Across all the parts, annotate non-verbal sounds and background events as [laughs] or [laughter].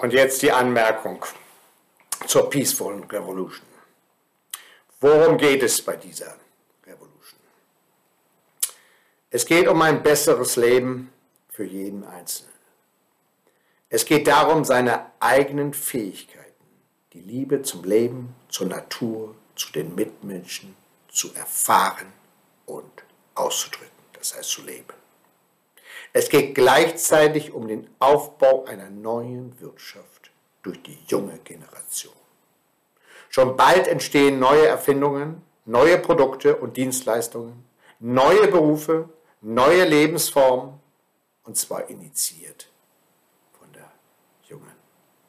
Und jetzt die Anmerkung zur Peaceful Revolution. Worum geht es bei dieser Revolution? Es geht um ein besseres Leben für jeden Einzelnen. Es geht darum, seine eigenen Fähigkeiten, die Liebe zum Leben, zur Natur, zu den Mitmenschen zu erfahren und auszudrücken, das heißt zu leben. Es geht gleichzeitig um den Aufbau einer neuen Wirtschaft durch die junge Generation. Schon bald entstehen neue Erfindungen, neue Produkte und Dienstleistungen, neue Berufe, neue Lebensformen, und zwar initiiert von der jungen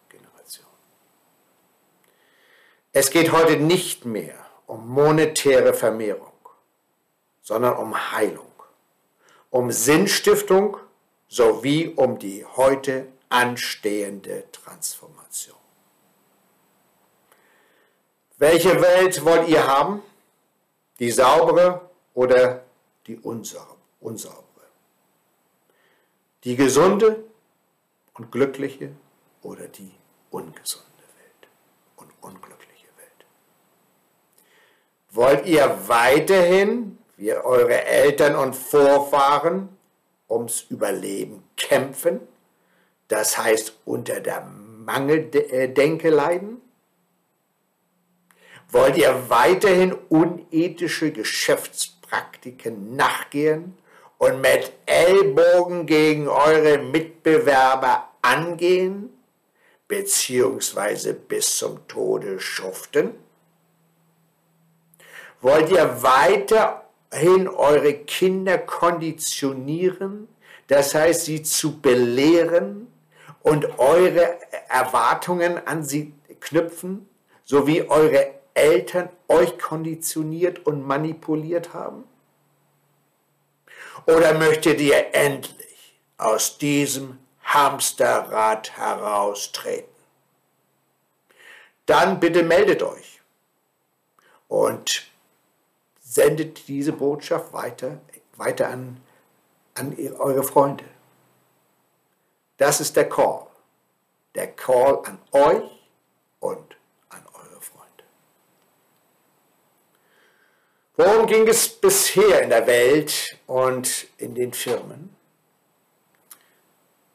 Generation. Es geht heute nicht mehr um monetäre Vermehrung, sondern um Heilung um Sinnstiftung sowie um die heute anstehende Transformation. Welche Welt wollt ihr haben? Die saubere oder die unsaubere? Die gesunde und glückliche oder die ungesunde Welt und unglückliche Welt? Wollt ihr weiterhin wie eure Eltern und Vorfahren ums Überleben kämpfen, das heißt unter der Mangeldenke leiden? Wollt ihr weiterhin unethische Geschäftspraktiken nachgehen und mit Ellbogen gegen eure Mitbewerber angehen, beziehungsweise bis zum Tode schuften? Wollt ihr weiter hin eure Kinder konditionieren, das heißt sie zu belehren und eure Erwartungen an sie knüpfen, so wie eure Eltern euch konditioniert und manipuliert haben? Oder möchtet ihr endlich aus diesem Hamsterrad heraustreten? Dann bitte meldet euch und sendet diese Botschaft weiter, weiter an, an eure Freunde. Das ist der Call. Der Call an euch und an eure Freunde. Worum ging es bisher in der Welt und in den Firmen?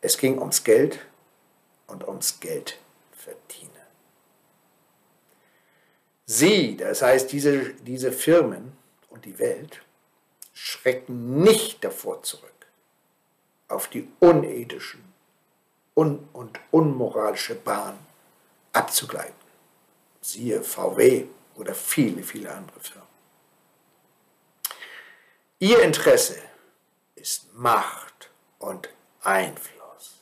Es ging ums Geld und ums Geld verdienen. Sie, das heißt diese, diese Firmen, und die Welt schrecken nicht davor zurück, auf die unethischen un und unmoralische Bahn abzugleiten. Siehe VW oder viele, viele andere Firmen. Ihr Interesse ist Macht und Einfluss.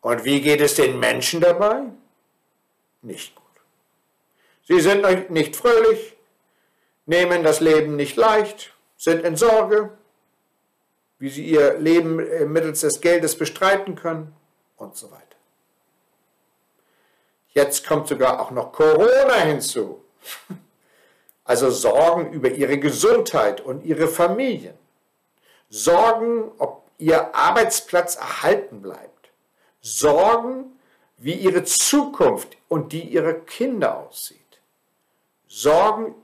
Und wie geht es den Menschen dabei? Nicht gut. Sie sind nicht fröhlich, nehmen das Leben nicht leicht, sind in Sorge, wie sie ihr Leben äh, mittels des Geldes bestreiten können und so weiter. Jetzt kommt sogar auch noch Corona hinzu. [laughs] Also Sorgen über ihre Gesundheit und ihre Familien. Sorgen, ob ihr Arbeitsplatz erhalten bleibt. Sorgen, wie ihre Zukunft und die ihrer Kinder aussieht. Sorgen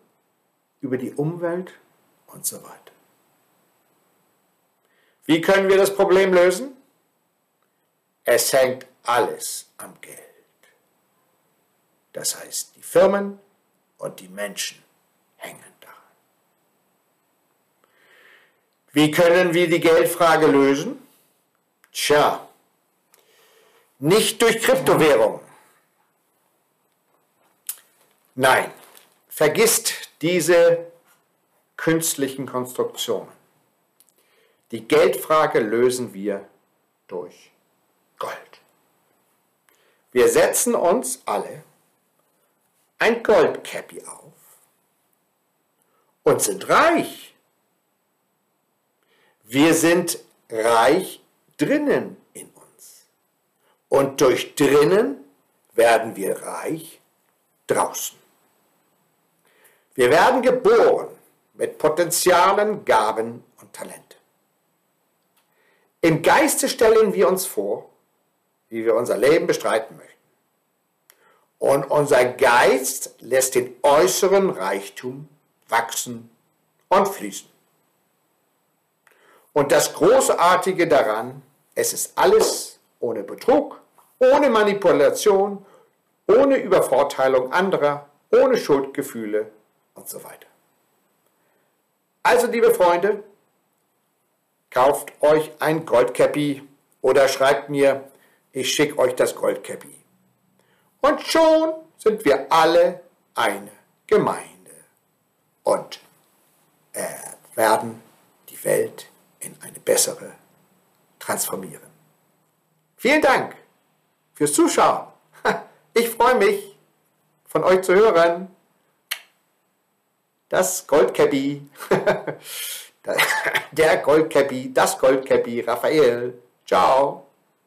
über die Umwelt und so weiter. Wie können wir das Problem lösen? Es hängt alles am Geld. Das heißt, die Firmen und die Menschen hängen daran. Wie können wir die Geldfrage lösen? Tja, nicht durch Kryptowährungen. Nein, vergisst diese künstlichen Konstruktionen. Die Geldfrage lösen wir durch Gold. Wir setzen uns alle ein Goldcappy auf und sind reich. Wir sind reich drinnen in uns. Und durch drinnen werden wir reich draußen. Wir werden geboren mit Potenzialen, Gaben und Talente. Im Geiste stellen wir uns vor, wie wir unser Leben bestreiten möchten. Und unser Geist lässt den äußeren Reichtum wachsen und fließen. Und das Großartige daran, es ist alles ohne Betrug, ohne Manipulation, ohne Übervorteilung anderer, ohne Schuldgefühle und so weiter. Also, liebe Freunde, kauft euch ein Goldcappy oder schreibt mir, ich schicke euch das Goldcappy. Und schon sind wir alle eine Gemeinde und äh, werden die Welt in eine bessere transformieren. Vielen Dank fürs Zuschauen. [laughs] Ich freue mich, von euch zu hören. Das Goldcappy, [laughs] der Goldcappy, das Goldcappy, Raphael. Ciao.